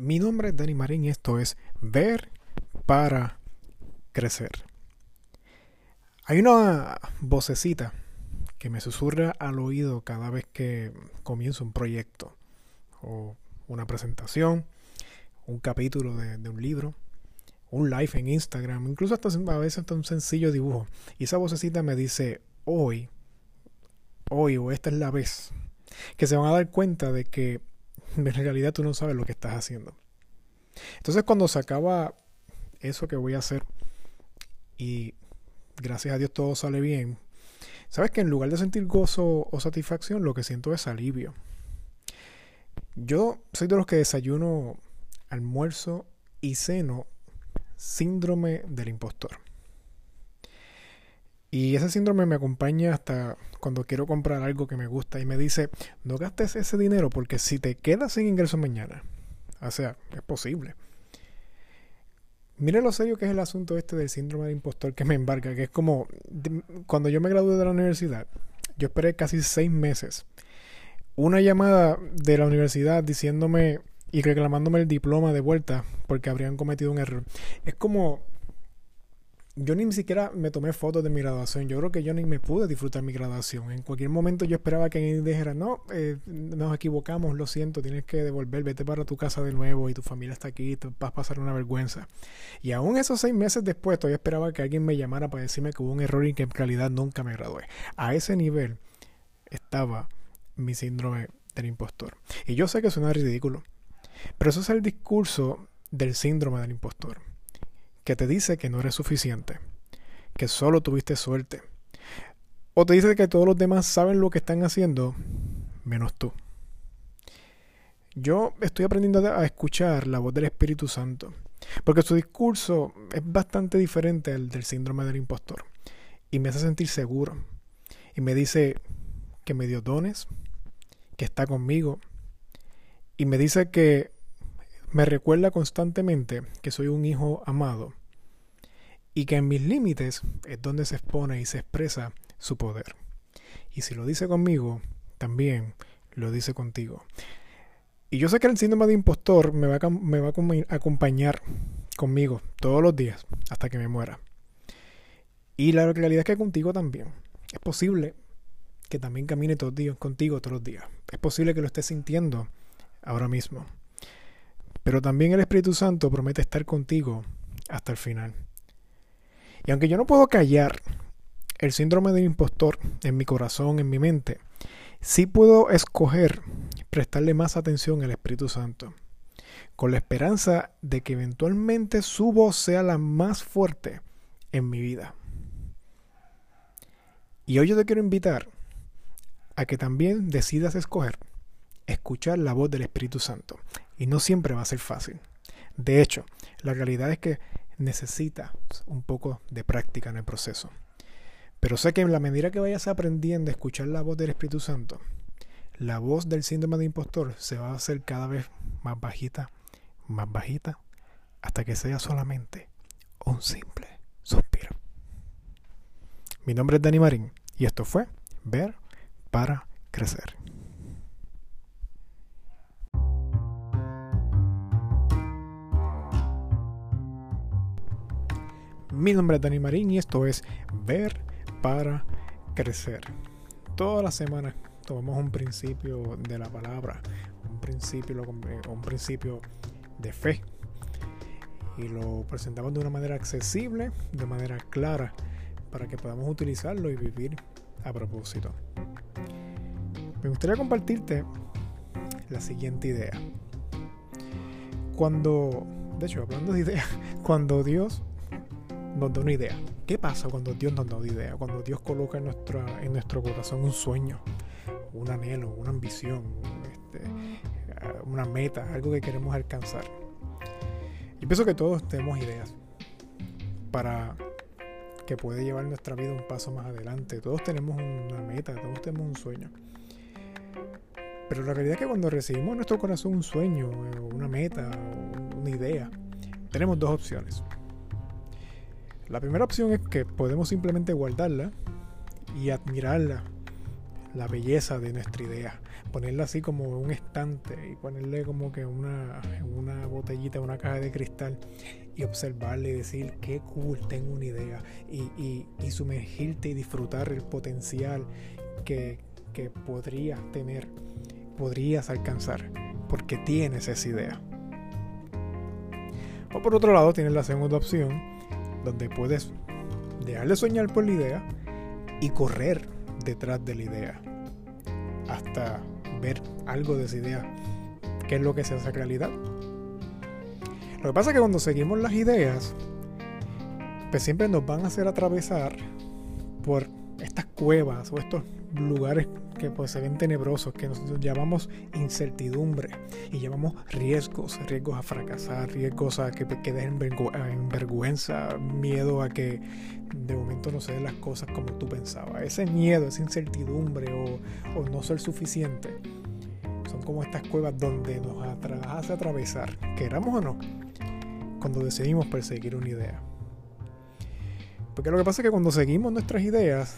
Mi nombre es Dani Marín y esto es Ver para Crecer. Hay una vocecita que me susurra al oído cada vez que comienzo un proyecto o una presentación, un capítulo de, un libro, un live en Instagram, incluso hasta a veces hasta un sencillo dibujo. Y esa vocecita me dice, hoy, hoy o esta es la vez, que se van a dar cuenta de que en realidad tú no sabes lo que estás haciendo. Entonces cuando se acaba eso que voy a hacer y gracias a Dios todo sale bien, sabes que en lugar de sentir gozo o satisfacción, lo que siento es alivio. Yo soy de los que desayuno, almuerzo y ceno síndrome del impostor. Y ese síndrome me acompaña hasta cuando quiero comprar algo que me gusta y me dice, no gastes ese dinero porque si te quedas sin ingreso mañana, o sea, es posible. Mire lo serio que es el asunto este del síndrome del impostor que me embarca, que es como cuando yo me gradué de la universidad, yo esperé casi seis meses. Una llamada de la universidad diciéndome y reclamándome el diploma de vuelta porque habrían cometido un error. Es como yo ni siquiera me tomé fotos de mi graduación. Yo creo que yo ni me pude disfrutar mi graduación. En cualquier momento yo esperaba que alguien dijera, no, eh, nos equivocamos, lo siento, tienes que devolver, vete para tu casa de nuevo y tu familia está aquí, vas a pasar una vergüenza. Y aún esos seis meses después todavía esperaba que alguien me llamara para decirme que hubo un error y que en realidad nunca me gradué. A ese nivel estaba mi síndrome del impostor. Y yo sé que suena ridículo, pero eso es el discurso del síndrome del impostor que te dice que no eres suficiente, que solo tuviste suerte. O te dice que todos los demás saben lo que están haciendo, menos tú. Yo estoy aprendiendo a escuchar la voz del Espíritu Santo, porque su discurso es bastante diferente al del síndrome del impostor, y me hace sentir seguro, y me dice que me dio dones, que está conmigo, y me dice que me recuerda constantemente que soy un hijo amado y que en mis límites es donde se expone y se expresa su poder. Y si lo dice conmigo, también lo dice contigo. Y yo sé que el síndrome de impostor me va a, acompañar conmigo todos los días hasta que me muera. Y la realidad es que contigo también. Es posible que también camine todos días contigo todos los días. Es posible que lo estés sintiendo ahora mismo. Pero también el Espíritu Santo promete estar contigo hasta el final. Y aunque yo no puedo callar el síndrome del impostor en mi corazón, en mi mente, sí puedo escoger prestarle más atención al Espíritu Santo, con la esperanza de que eventualmente su voz sea la más fuerte en mi vida. Y hoy yo te quiero invitar a que también decidas escoger escuchar la voz del Espíritu Santo. Y no siempre va a ser fácil. De hecho, la realidad es que necesita un poco de práctica en el proceso. Pero sé que en la medida que vayas aprendiendo a escuchar la voz del Espíritu Santo, la voz del síndrome de impostor se va a hacer cada vez más bajita, más bajita, hasta que sea solamente un simple suspiro. Mi nombre es Dani Marín y esto fue Ver para Crecer. Mi nombre es Dani Marín y esto es Ver para Crecer. Todas las semanas tomamos un principio de la palabra, un principio, un principio de fe y lo presentamos de una manera accesible, de manera clara, para que podamos utilizarlo y vivir a propósito. Me gustaría compartirte la siguiente idea. Cuando, de hecho, hablando de ideas, cuando Dios nos da una idea. ¿Qué pasa cuando Dios nos da una idea? Cuando Dios coloca en, nuestra, en nuestro corazón un sueño, un anhelo, una ambición, este, una meta, algo que queremos alcanzar. Yo pienso que todos tenemos ideas para que puede llevar nuestra vida un paso más adelante. Todos tenemos una meta, todos tenemos un sueño. Pero la realidad es que cuando recibimos en nuestro corazón un sueño, una meta, una idea, tenemos dos opciones. La primera opción es que podemos simplemente guardarla y admirarla la belleza de nuestra idea, ponerla así como un estante y ponerle como que una, una botellita, una caja de cristal y observarle y decir qué cool, tengo una idea y, y, sumergirte y disfrutar el potencial que, que podrías tener, podrías alcanzar, porque tienes esa idea. O por otro lado tienes la segunda opción, donde puedes dejar de soñar por la idea y correr detrás de la idea hasta ver algo de esa idea, qué es lo que se hace realidad. Lo que pasa es que cuando seguimos las ideas, pues siempre nos van a hacer atravesar por estas cuevas o estos lugares que pues se ven tenebrosos, que nosotros llamamos incertidumbre y llamamos riesgos, riesgos a fracasar, riesgos a que te quedes en, vergüenza, miedo a que de momento no se den las cosas como tú pensabas. Ese miedo, esa incertidumbre o, no ser suficiente, son como estas cuevas donde nos hace atravesar, queramos o no, cuando decidimos perseguir una idea. Porque lo que pasa es que cuando seguimos nuestras ideas,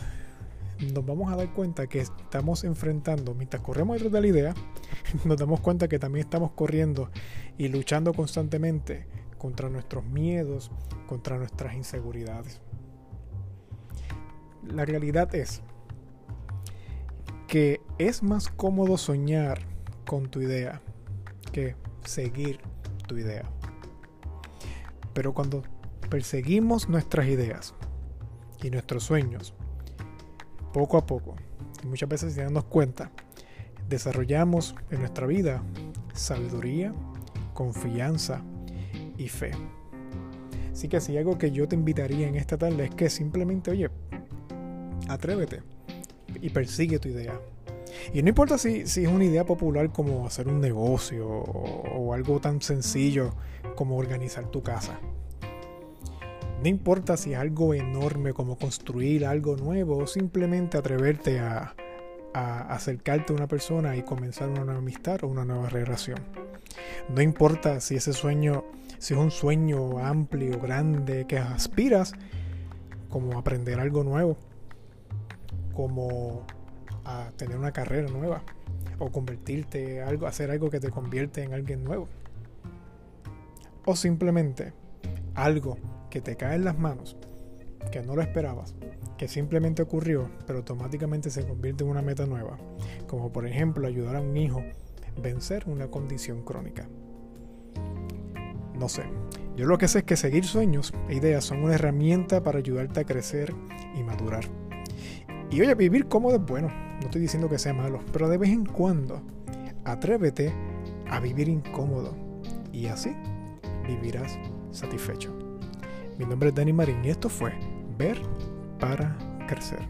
nos vamos a dar cuenta que estamos enfrentando, mientras corremos detrás de la idea, nos damos cuenta que también estamos corriendo y luchando constantemente contra nuestros miedos, contra nuestras inseguridades. La realidad es que es más cómodo soñar con tu idea que seguir tu idea. Pero cuando perseguimos nuestras ideas y nuestros sueños, poco a poco, y muchas veces sin darnos cuenta, desarrollamos en nuestra vida sabiduría, confianza y fe. Así que si algo que yo te invitaría en esta tarde es que simplemente, oye, atrévete y persigue tu idea. Y no importa si, si, es una idea popular como hacer un negocio o algo tan sencillo como organizar tu casa. No importa si es algo enorme como construir algo nuevo o simplemente atreverte a, acercarte a una persona y comenzar una nueva amistad o una nueva relación. No importa si ese sueño, si es un sueño amplio, grande, que aspiras, como aprender algo nuevo, como tener una carrera nueva, o convertirte algo, hacer algo que te convierte en alguien nuevo. O simplemente algo que te cae en las manos, que no lo esperabas, que simplemente ocurrió, pero automáticamente se convierte en una meta nueva, como por ejemplo ayudar a un hijo a vencer una condición crónica. No sé, yo lo que sé es que seguir sueños e ideas son una herramienta para ayudarte a crecer y madurar. Y oye, vivir cómodo es bueno, no estoy diciendo que sea malo, pero de vez en cuando atrévete a vivir incómodo y así vivirás satisfecho. Mi nombre es Dani Marín y esto fue Ver para Crecer.